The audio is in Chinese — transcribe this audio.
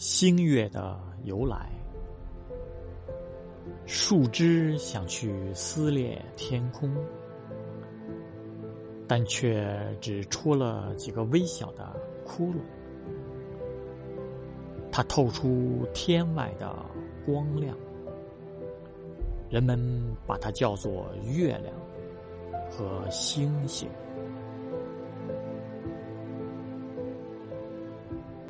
星月的由来。树枝想去撕裂天空但却只戳了几个微小的窟窿。它透出天外的光亮人们把它叫做月亮和星星。